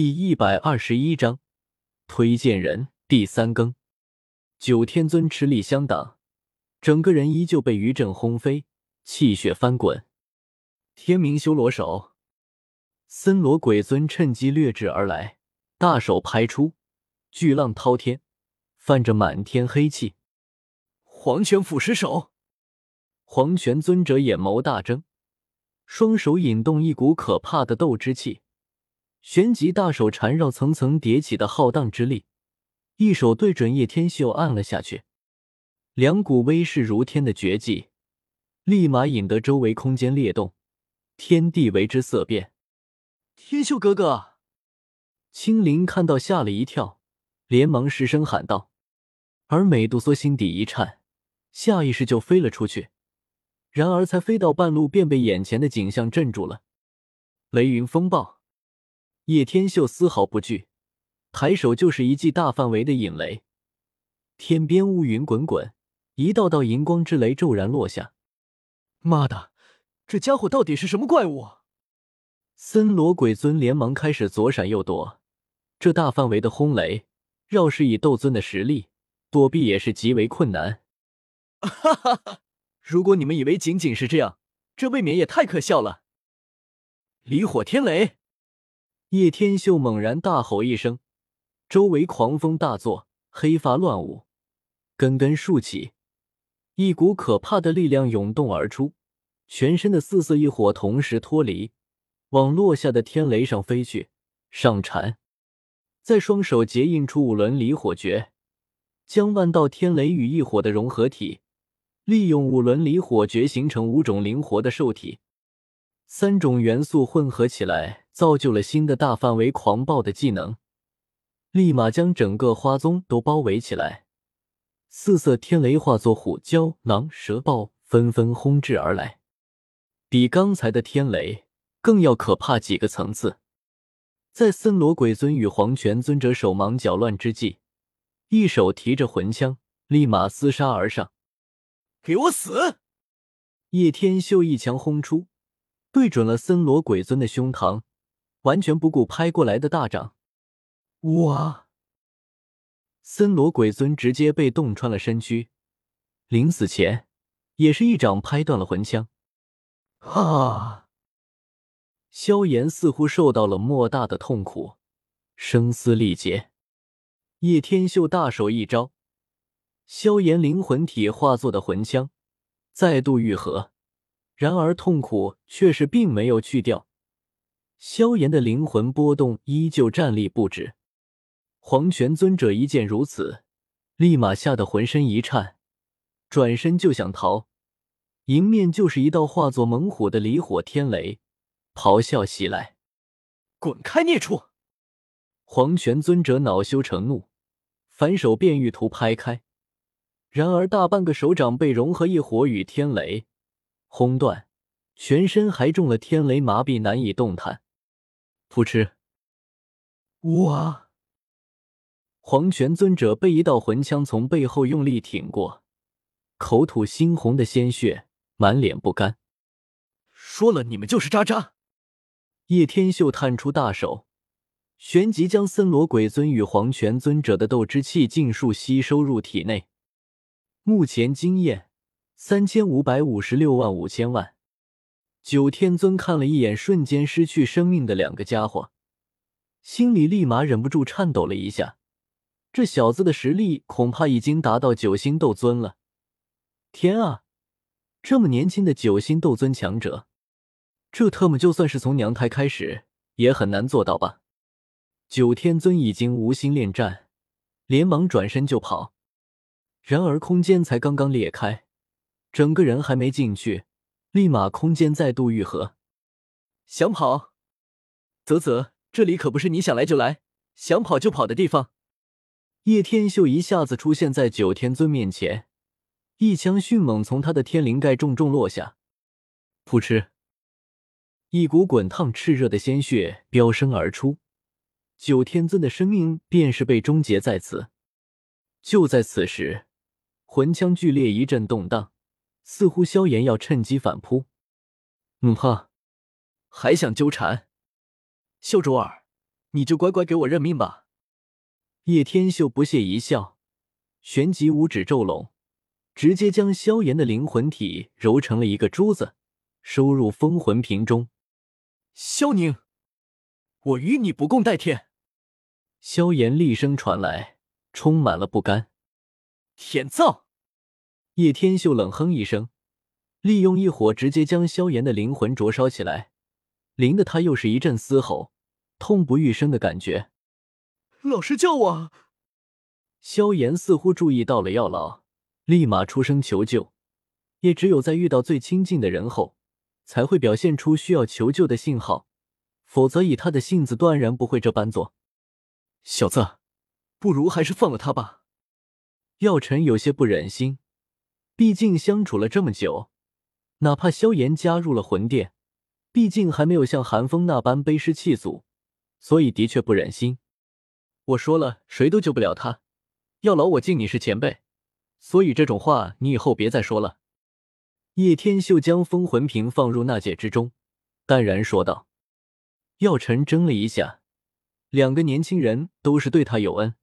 第一百二十一章，推荐人第三更。九天尊吃力相挡，整个人依旧被余震轰飞，气血翻滚。天明修罗手，森罗鬼尊趁机掠至而来，大手拍出，巨浪滔天，泛着满天黑气。黄泉腐蚀手，黄泉尊者眼眸大睁，双手引动一股可怕的斗之气。旋即，大手缠绕层层叠起的浩荡之力，一手对准叶天秀按了下去。两股威势如天的绝技，立马引得周围空间裂动，天地为之色变。天秀哥哥，青灵看到吓了一跳，连忙失声喊道。而美杜莎心底一颤，下意识就飞了出去。然而才飞到半路，便被眼前的景象镇住了。雷云风暴。叶天秀丝毫不惧，抬手就是一记大范围的引雷，天边乌云滚滚，一道道银光之雷骤然落下。妈的，这家伙到底是什么怪物？森罗鬼尊连忙开始左闪右躲，这大范围的轰雷，要是以斗尊的实力躲避也是极为困难。哈哈哈！如果你们以为仅仅是这样，这未免也太可笑了。离火天雷。叶天秀猛然大吼一声，周围狂风大作，黑发乱舞，根根竖起，一股可怕的力量涌动而出，全身的四色异火同时脱离，往落下的天雷上飞去，上缠，在双手结印出五轮离火诀，将万道天雷与异火的融合体，利用五轮离火诀形成五种灵活的兽体，三种元素混合起来。造就了新的大范围狂暴的技能，立马将整个花宗都包围起来。四色天雷化作虎蛟、狼蛇、豹，纷纷轰至而来，比刚才的天雷更要可怕几个层次。在森罗鬼尊与黄泉尊者手忙脚乱之际，一手提着魂枪，立马厮杀而上。给我死！叶天秀一枪轰出，对准了森罗鬼尊的胸膛。完全不顾拍过来的大掌，哇！森罗鬼尊直接被洞穿了身躯，临死前也是一掌拍断了魂枪。啊！萧炎似乎受到了莫大的痛苦，声嘶力竭。叶天秀大手一招，萧炎灵魂体化作的魂枪再度愈合，然而痛苦却是并没有去掉。萧炎的灵魂波动，依旧站立不止。黄泉尊者一见如此，立马吓得浑身一颤，转身就想逃，迎面就是一道化作猛虎的离火天雷，咆哮袭来。滚开，孽畜！黄泉尊者恼羞成怒，反手便欲图拍开，然而大半个手掌被融合一火与天雷轰断，全身还中了天雷，麻痹难以动弹。噗嗤！哇！黄泉尊者被一道魂枪从背后用力挺过，口吐猩红的鲜血，满脸不甘。说了，你们就是渣渣！叶天秀探出大手，旋即将森罗鬼尊与黄泉尊者的斗之气尽数吸收入体内。目前经验三千五百五十六万五千万。九天尊看了一眼瞬间失去生命的两个家伙，心里立马忍不住颤抖了一下。这小子的实力恐怕已经达到九星斗尊了！天啊，这么年轻的九星斗尊强者，这特么就算是从娘胎开始也很难做到吧？九天尊已经无心恋战，连忙转身就跑。然而空间才刚刚裂开，整个人还没进去。立马空间再度愈合，想跑？啧啧，这里可不是你想来就来、想跑就跑的地方。叶天秀一下子出现在九天尊面前，一枪迅猛从他的天灵盖重重落下，噗嗤，一股滚烫炽热的鲜血飙升而出，九天尊的生命便是被终结在此。就在此时，魂枪剧烈一阵动荡。似乎萧炎要趁机反扑，嗯哈，还想纠缠？秀卓儿，你就乖乖给我认命吧。叶天秀不屑一笑，旋即五指骤拢，直接将萧炎的灵魂体揉成了一个珠子，收入封魂瓶中。萧宁，我与你不共戴天！萧炎厉声传来，充满了不甘。天造！叶天秀冷哼一声，利用异火直接将萧炎的灵魂灼烧起来，淋得他又是一阵嘶吼，痛不欲生的感觉。老师叫我。萧炎似乎注意到了药老，立马出声求救。也只有在遇到最亲近的人后，才会表现出需要求救的信号，否则以他的性子，断然不会这般做。小子，不如还是放了他吧。药尘有些不忍心。毕竟相处了这么久，哪怕萧炎加入了魂殿，毕竟还没有像韩风那般背师弃祖，所以的确不忍心。我说了，谁都救不了他。药老，我敬你是前辈，所以这种话你以后别再说了。叶天秀将封魂瓶放入纳戒之中，淡然说道。药尘怔了一下，两个年轻人都是对他有恩，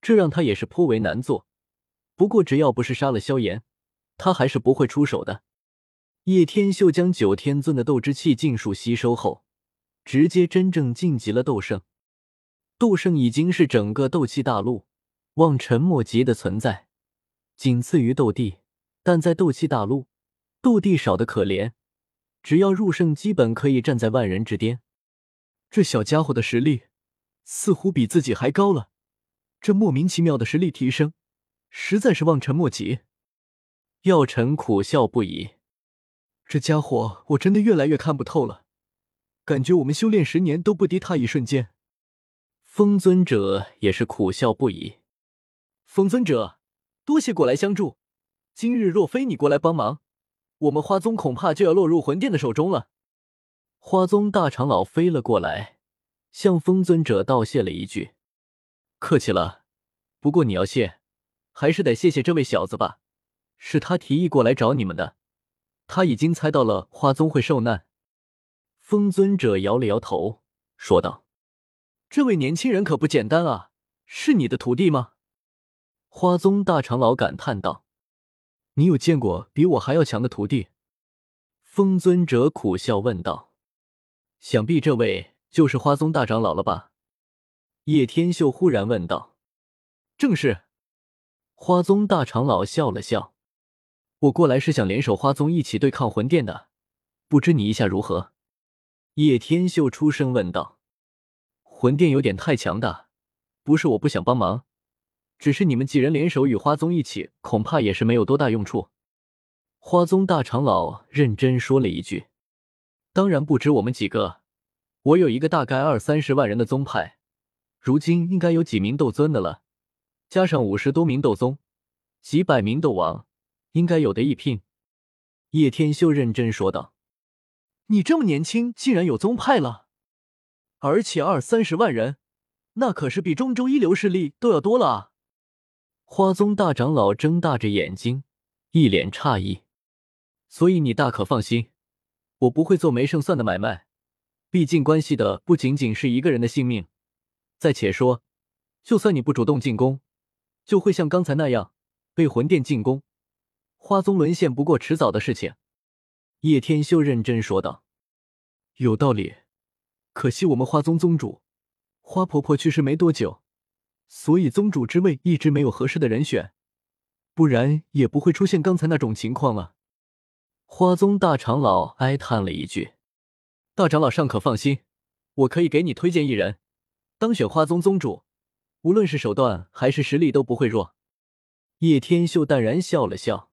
这让他也是颇为难做。不过只要不是杀了萧炎。他还是不会出手的。叶天秀将九天尊的斗之气尽数吸收后，直接真正晋级了斗圣。斗圣已经是整个斗气大陆望尘莫及的存在，仅次于斗帝。但在斗气大陆，斗帝少的可怜，只要入圣，基本可以站在万人之巅。这小家伙的实力似乎比自己还高了，这莫名其妙的实力提升，实在是望尘莫及。药尘苦笑不已，这家伙我真的越来越看不透了，感觉我们修炼十年都不敌他一瞬间。风尊者也是苦笑不已。风尊者，多谢过来相助，今日若非你过来帮忙，我们花宗恐怕就要落入魂殿的手中了。花宗大长老飞了过来，向风尊者道谢了一句：“客气了，不过你要谢，还是得谢谢这位小子吧。”是他提议过来找你们的，他已经猜到了花宗会受难。风尊者摇了摇头，说道：“这位年轻人可不简单啊，是你的徒弟吗？”花宗大长老感叹道：“你有见过比我还要强的徒弟？”风尊者苦笑问道：“想必这位就是花宗大长老了吧？”叶天秀忽然问道：“正是。”花宗大长老笑了笑。我过来是想联手花宗一起对抗魂殿的，不知你意下如何？叶天秀出声问道。魂殿有点太强大，不是我不想帮忙，只是你们几人联手与花宗一起，恐怕也是没有多大用处。花宗大长老认真说了一句：“当然不止我们几个，我有一个大概二三十万人的宗派，如今应该有几名斗尊的了，加上五十多名斗宗，几百名斗王。”应该有的一拼，叶天秀认真说道：“你这么年轻，竟然有宗派了，而且二三十万人，那可是比中州一流势力都要多了啊！”花宗大长老睁大着眼睛，一脸诧异。所以你大可放心，我不会做没胜算的买卖，毕竟关系的不仅仅是一个人的性命。再且说，就算你不主动进攻，就会像刚才那样被魂殿进攻。花宗沦陷不过迟早的事情，叶天修认真说道：“有道理，可惜我们花宗宗主花婆婆去世没多久，所以宗主之位一直没有合适的人选，不然也不会出现刚才那种情况了。”花宗大长老哀叹了一句：“大长老尚可放心，我可以给你推荐一人，当选花宗宗主，无论是手段还是实力都不会弱。”叶天秀淡然笑了笑。